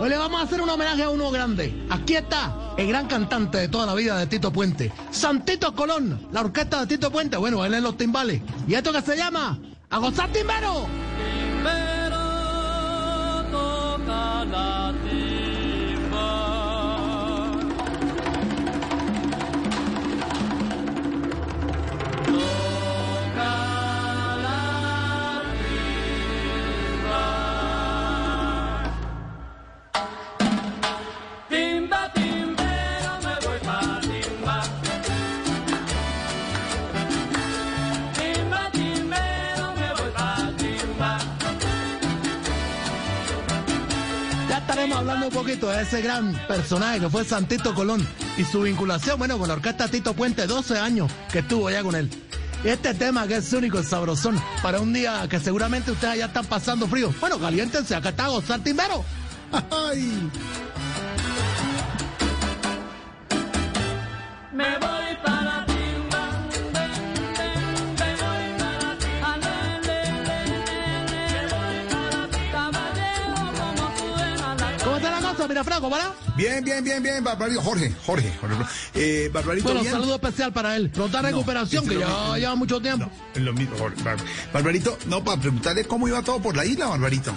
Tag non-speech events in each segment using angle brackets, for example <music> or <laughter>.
Hoy le vamos a hacer un homenaje a uno grande. Aquí está el gran cantante de toda la vida de Tito Puente, Santito Colón, la orquesta de Tito Puente. Bueno, él en los timbales. ¿Y esto que se llama? ¡A gozar timbero! Timba, un poquito de ese gran personaje que fue Santito Colón y su vinculación, bueno, con la orquesta Tito Puente, 12 años que estuvo ya con él. Este tema que es único, el sabrosón, para un día que seguramente ustedes ya están pasando frío. Bueno, caliéntense, acá está Gozar Timbero. <laughs> ¡Ay! Me voy ¿Cómo está la cosa? Mira, Franco, ¿para? Bien, bien, bien, bien, Barbarito. Jorge, Jorge, Jorge. Eh, Barbarito, Bueno, bien. saludo especial para él. Pronta recuperación, este que ya lleva mucho tiempo. No, lo mismo, Jorge. Bar- Barbarito, no, para preguntarle cómo iba todo por la isla, Barbarito.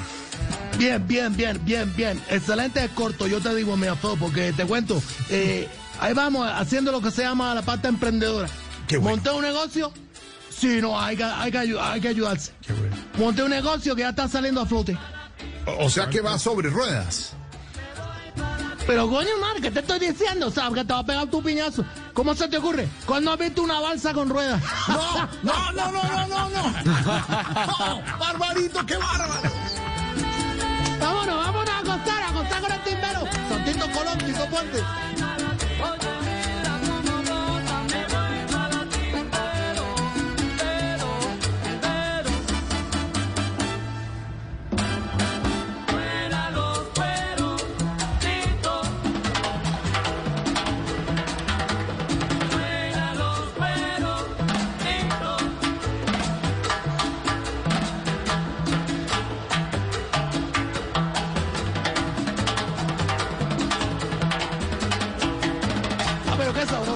Bien, bien, bien, bien, bien. Excelente corto, yo te digo, mi afo, porque te cuento, eh, ahí vamos haciendo lo que se llama la parte emprendedora. Qué bueno. Monté un negocio, sí, no, hay que, hay que, ayu- hay que ayudarse. Qué bueno. Monté un negocio que ya está saliendo a flote. O, o sea que va sobre ruedas. Pero coño, madre, ¿qué te estoy diciendo? O sea, que te va a pegar tu piñazo. ¿Cómo se te ocurre? ¿Cuándo has visto una balsa con ruedas? No, no, no, no, no, no, no. <laughs> Barbarito, qué bárbaro. vámonos, vámonos a acostar, a acostar con el timbero. Santito Colón, Tito Puente.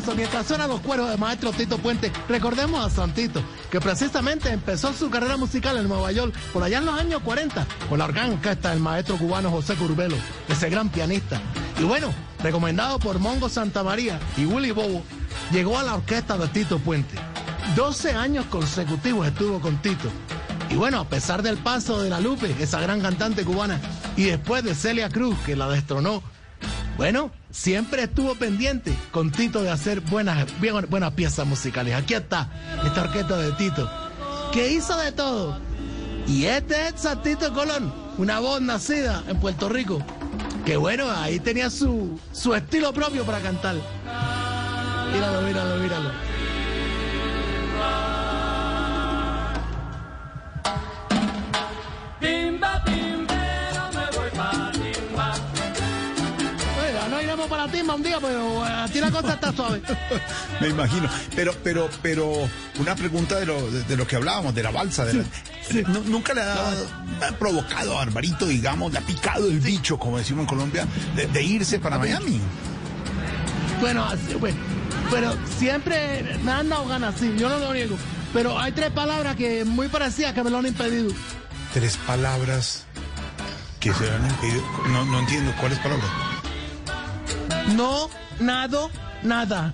Sabroso. Mientras suenan los cueros de maestro Tito Puente, recordemos a Santito, que precisamente empezó su carrera musical en Nueva York por allá en los años 40, con la orquesta del maestro cubano José Curbelo, ese gran pianista. Y bueno, recomendado por Mongo Santamaría y Willy Bobo, llegó a la orquesta de Tito Puente. 12 años consecutivos estuvo con Tito. Y bueno, a pesar del paso de la Lupe, esa gran cantante cubana, y después de Celia Cruz, que la destronó, bueno, siempre estuvo pendiente con Tito de hacer buenas, buenas piezas musicales. Aquí está esta orquesta de Tito, que hizo de todo. Y este es Santito Colón, una voz nacida en Puerto Rico, que bueno, ahí tenía su, su estilo propio para cantar. Míralo, míralo, míralo. La timba un día, pero eh, aquí la cosa está suave. <laughs> Me imagino. Pero, pero, pero, una pregunta de lo, de, de lo que hablábamos, de la balsa. De la- Nu- nunca le ha, provocado a Barbarito, digamos, le ha picado el bicho, como decimos en Colombia, de, de irse para Miami. Bueno, así, bueno, pero siempre me han dado ganas, sí, yo no lo niego. Pero hay tres palabras que muy parecidas que me lo han impedido. Tres palabras que se han impedido. No, no entiendo cuáles palabras. No, nado, nada.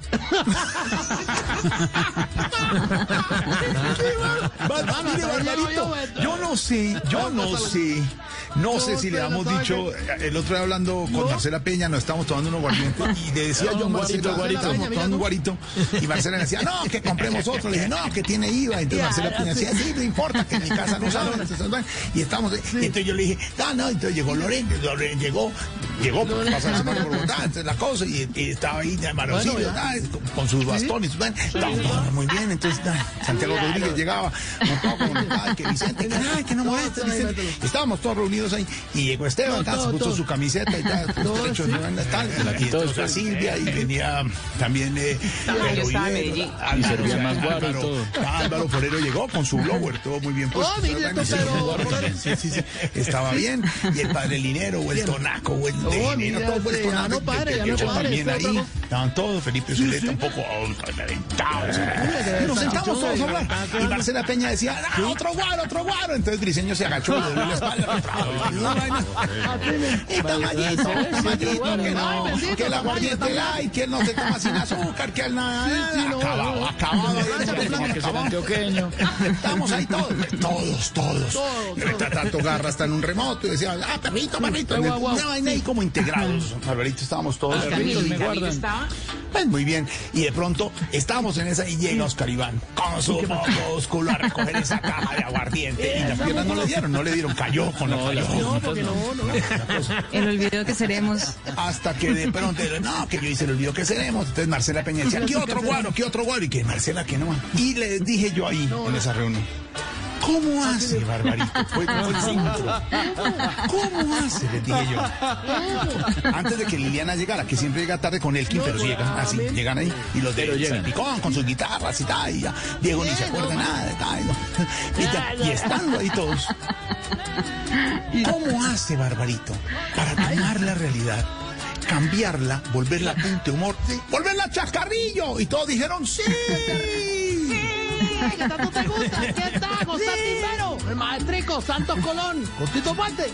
Mire, <laughs> Barbarito, yo no sé, yo no sé No sé si le sabe dicho, eh, el otro día hablando con. Marcela Peña, nos estábamos tomando unos guardientes y le decía yo a un Marcela, tomando un guarito y Marcela le decía, no, que compremos otro. Le dije, no, que tiene IVA. Entonces Marcela Peña decía, sí, no importa, que en mi casa no <laughs> saben. Y estamos, y entonces yo le dije, no, no, entonces llegó Loren, Loren llegó, llegó por pasar la semana por Bogotá, entonces la cosa, y, y estaba ahí de Maroncillo, con, sus bastones, muy bien, entonces Santiago Rodríguez llegaba, montado con, ay, que Vicente, que, ay, que no moleste, Vicente. Estábamos todos reunidos ahí, y llegó Esteban, No, se puso todo. su camiseta y <laughs> tal, sí. y entonces Silvia, y venía también eh, Y servía más guaro y Álvaro, todo. Álvaro Forero llegó con su blower, todo muy bien puesto. Oh, mire, esto, <laughs> pero- Sí, sí, sí, estaba bien, y el padre Linero, o el Tonaco, o el Oh, mira, Linero, todo puesto no padre, ya no padre, también ese ahí, otro- estaban todos, Felipe Zuleta un poco oh. Y nos sentamos todos a hablar. Y Marcela Peña decía, ah, otro guaro, otro guaro. Entonces Briseño se agachó y le dio la espalda. Y Tamayito, Tamayito, que no, que el aguardiente light, que él no se toma sin azúcar, que él nada, acabado, acabado. Estamos ahí todos, todos, todos. Está tanto garra hasta en un remoto y decía, ah, perrito, perrito. Una vaina ahí como integrados. Alvarito, estábamos todos. Me Camilo guardan. Pues muy bien. Y de pronto estábamos en esa y llega Oscar Iván con su músculo a recoger esa caja de aguardiente. Y las piernas no le dieron, no le dieron, cayó con la No, cayó. las No, porque no, no. El olvido que seremos. Hasta que de pronto, no, que yo hice el olvido que seremos. Entonces Marcela Peña decía, ¿qué otro guaro? ¿Qué otro guaro? Y que Marcela que no. Y le dije yo ahí, en esa reunión. ¿Cómo hace, Barbarito? Fue, fue el centro. ¿Cómo hace? Le dije yo. Antes de que Liliana llegara, que siempre llega tarde con Elkin, pero sí llegan así, llegan ahí. Y los de. Salpicón con sus guitarras y tal. Y ya. Diego ni se acuerda nada de tal. ¿no? Y, y estando ahí todos. ¿Cómo hace, Barbarito, para tomar la realidad? Cambiarla, volverla punto de humor, volverla chascarrillo. Y todos dijeron sí. ¿Qué tanto te gusta? ¿Qué está? Gonzalo Timbero, el maestrico Santos Colón, con Tito Puente.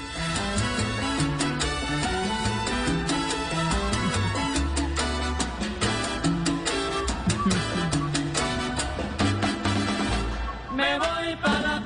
Me voy para la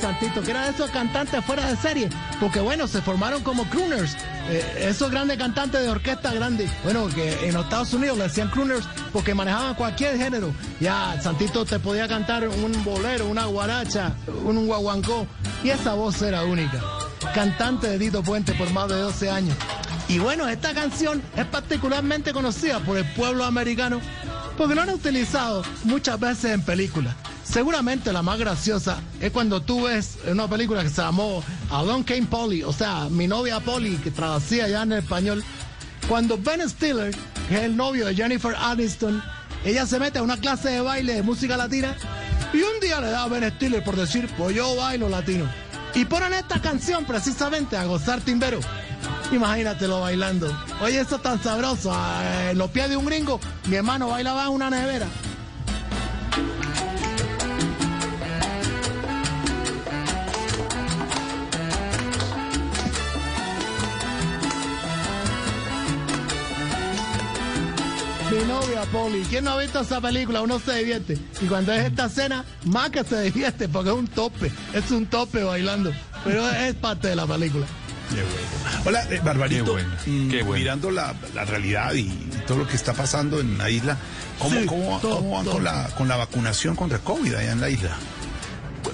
Santito, que era de esos cantantes fuera de serie, porque bueno, se formaron como crooners, eh, esos grandes cantantes de orquesta grande, bueno, que en los Estados Unidos le decían crooners porque manejaban cualquier género. Ya, Santito te podía cantar un bolero, una guaracha, un guaguancó, y esa voz era única. Cantante de Dito Puente por más de 12 años. Y bueno, esta canción es particularmente conocida por el pueblo americano porque lo han utilizado muchas veces en películas. Seguramente la más graciosa es cuando tú ves una película que se llamó A Don Came Polly, o sea, mi novia Polly, que traducía ya en español. Cuando Ben Stiller, que es el novio de Jennifer Aniston, ella se mete a una clase de baile de música latina y un día le da a Ben Stiller por decir, pues yo bailo latino. Y ponen esta canción precisamente a gozar timbero. Imagínatelo bailando. Oye, eso es tan sabroso. ah, En los pies de un gringo, mi hermano bailaba en una nevera. Mi novia Polly. ¿Quién no ha visto esa película? Uno se divierte. Y cuando es esta escena, más que se divierte porque es un tope. Es un tope bailando. Pero es parte de la película. Qué bueno. Hola, eh, Barbarito. Qué bueno, qué bueno. Mirando la, la realidad y, todo lo que está pasando en la isla, ¿cómo, Sí, cómo, todo, cómo van todo. con la, con la vacunación contra COVID allá en la isla?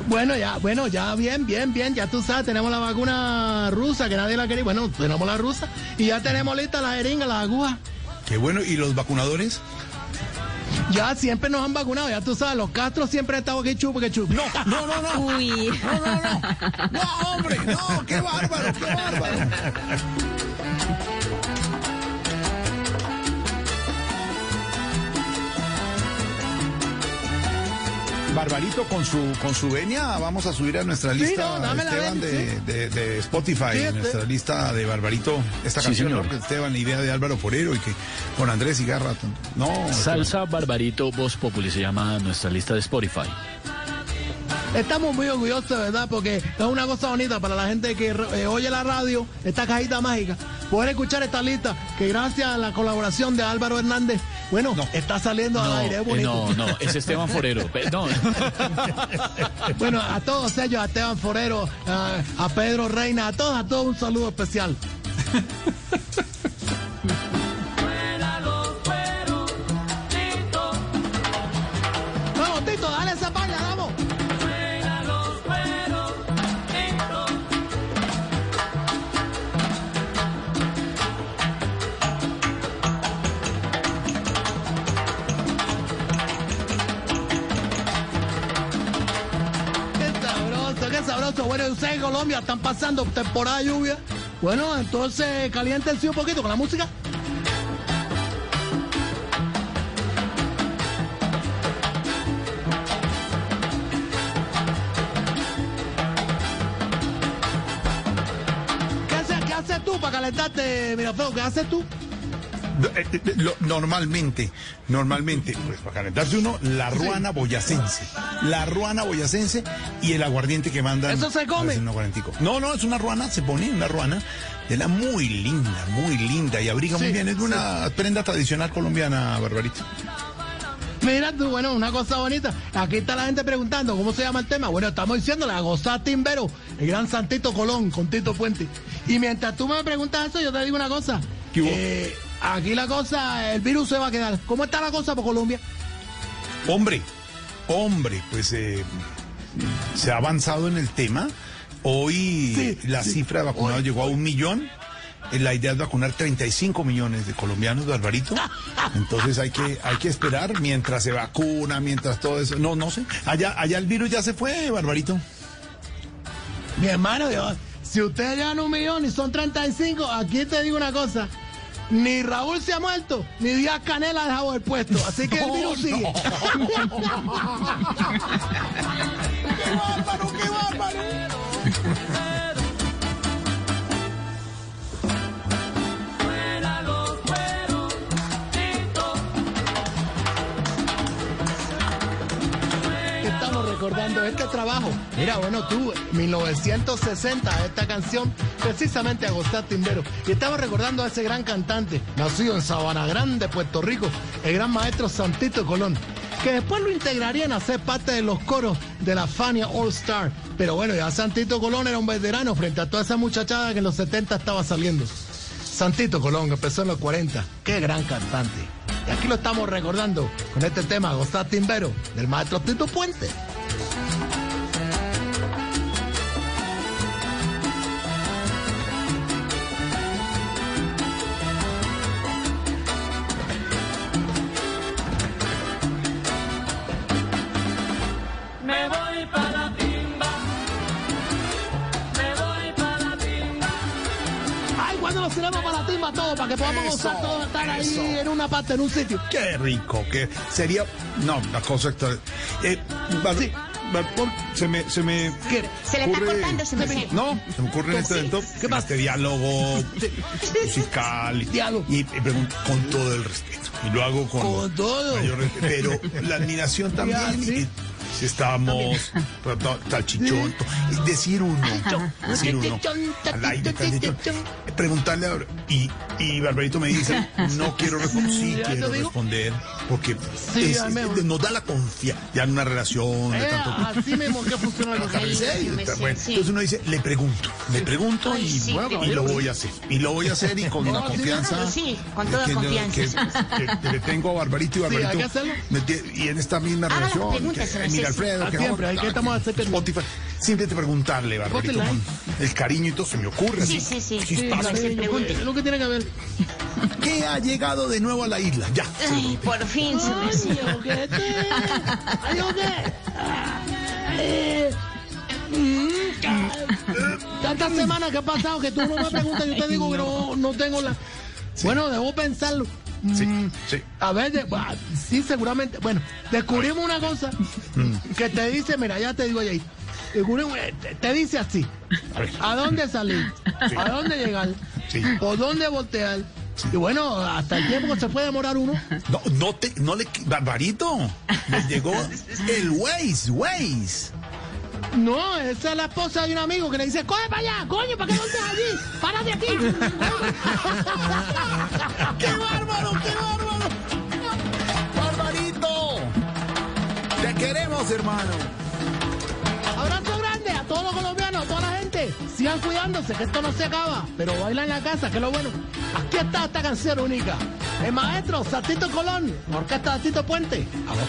Bueno, ya, bueno, ya bien, bien, bien. Ya tú sabes, tenemos la vacuna rusa que nadie la quería. Bueno, tenemos la rusa y ya tenemos lista la jeringa, la aguja. Qué bueno. ¿Y los vacunadores? Ya siempre nos han vacunado, ya tú sabes, los Castros siempre han estado aquí chupo que chupo. No, no, no, no. Uy. No, no, no. No, hombre. No, qué bárbaro, qué bárbaro. Barbarito, con su, con su venia vamos a subir a nuestra Sí, lista, no, Esteban, de, sí. de- de Spotify, Sí, nuestra lista de Barbarito, esta canción. Que Esteban, la idea de Álvaro Forero y que con Andrés Cigarra. No, Salsa Barbarito Voz Populi se llama nuestra lista de Spotify. Estamos muy orgullosos, ¿verdad? Porque es una cosa bonita para la gente que eh, oye la radio, esta cajita mágica, poder escuchar esta lista que gracias a la colaboración de Álvaro Hernández, bueno, No. está saliendo al No, aire, es eh, bonito. no, no, es Esteban Forero. <laughs> No, <laughs> Bueno, a todos ellos, a Esteban Forero, a, a Pedro Reina, a todos, a todos un saludo especial. <laughs> Bueno, ustedes en Colombia están pasando temporada de lluvia. Bueno, entonces caliéntense un poquito con la música. ¿Qué haces, qué tú para calentarte, Miraflor? ¿Qué haces tú? Eh, eh, lo- normalmente, normalmente, pues para calentarse uno, la ruana boyacense. La ruana boyacense y el aguardiente que mandan. ¿Eso se come? No, no, es una ruana, se pone una ruana de la muy linda, muy linda y abriga muy bien. Es una prenda tradicional colombiana, Barbarito. Mira tú, bueno, una cosa bonita. Aquí está la gente preguntando cómo se llama el tema. Bueno, estamos diciéndole a gozar Timbero, el gran Santito Colón con Tito Puente. Y mientras tú me preguntas eso, yo te digo una cosa. ¿Qué hubo? Eh, aquí la cosa, el virus se va a quedar. ¿Cómo está la cosa por Colombia? Hombre, hombre, pues eh, se ha avanzado en el tema. Hoy Sí, la sí. cifra de vacunados Hoy. llegó a un millón. Eh, La idea es vacunar 35 millones de colombianos, Barbarito. Entonces hay que, hay que esperar mientras se vacuna, mientras todo eso. No, no sé. Allá, allá el virus ya se fue, Barbarito. Mi hermano, si ustedes llevan un millón y son 35, aquí te digo una cosa. Ni Raúl se ha muerto, ni Díaz Canela ha dejado el puesto. Así que el virus sigue. <laughs> ¡Qué bárbaro, qué bárbaro! Recordando este trabajo. Mira, bueno, tú, 1960, esta canción, precisamente Agostar Timbero. Y estamos recordando a ese gran cantante, nacido en Sabana Grande, Puerto Rico, el gran maestro Santito Colón, que después lo integrarían a ser parte de los coros de la Fania All Star. Pero bueno, ya Santito Colón era un veterano frente a toda esa muchachada que en los 70 estaba saliendo. Santito Colón, empezó en los 40. Qué gran cantante. Y aquí lo estamos recordando con este tema, Gozar Timbero, del maestro Tito Puente. Para la timba todo, para que podamos Eso, gozar todos, estar ahí eso. en una parte, en un sitio. Qué rico, que sería. No, la cosa extra. Eh, Sí. Se me, se me. ¿Qué? Se le está ocurre- cortando, se me. No, se me ocurre en este evento ¿Qué pasa? este diálogo <laughs> musical y, Diálogo. y, y pregunto con todo el respeto. Y lo hago con, Con todo. mayor respeto, pero la admiración <laughs> también. Sí. Si estamos y decir uno, decir uno, al aire, preguntarle a, y, y Barbarito me dice, <laughs> no quiero responder, sí quiero responder, porque es- es- nos da la confianza, ya en una relación de Eh, tanto así mismo que funciona <laughs> sí. Entonces uno dice, le pregunto, le pregunto y, y lo voy a hacer. Y lo voy a hacer y con sí, confianza. sí, con toda confianza. Que, le tengo a Barbarito y Barbarito. y en esta misma las relación. Mira. Alfredo, que siempre, hay que estamos que- Spotify. Siempre te preguntarle, Barbarito, con el cariño y todo se me ocurre. Sí, así, sí, sí. chispazo. que se pregunte. Es lo que tiene que ver. ¿Qué ha llegado de nuevo a la isla? Ya. Ay, por fin se me hace. Ay, ojete. Ay, ojete. Ay, tantas semanas que he pasado que tú no me preguntas, yo te digo que no, no tengo la. Bueno, debo pensarlo. Sí, Mm, sí. A ver, de- ah, sí, seguramente. Bueno, descubrimos una cosa que te dice, mira, ya te digo ahí. Eh, te, dice así: A ver. ¿a dónde salir? Sí. ¿A dónde llegar? Sí. ¿Por dónde voltear? Y bueno, hasta el tiempo que se puede demorar uno. No, no te, no le, Barbarito, le llegó el Waze, Waze. No, esa es la esposa de un amigo que le dice, coge para allá, coño, ¿para qué volteas allí? ¡Párate aquí! <laughs> ¡Qué bárbaro, qué bárbaro! ¡Barbarito! Te queremos, hermano. Abrazo grande a todos los colombianos, a toda la gente. Sigan cuidándose, que esto no se acaba. Pero baila en la casa, que es lo bueno. Aquí está esta canción única. El maestro Satito Colón, orquesta de Tito Puente, a los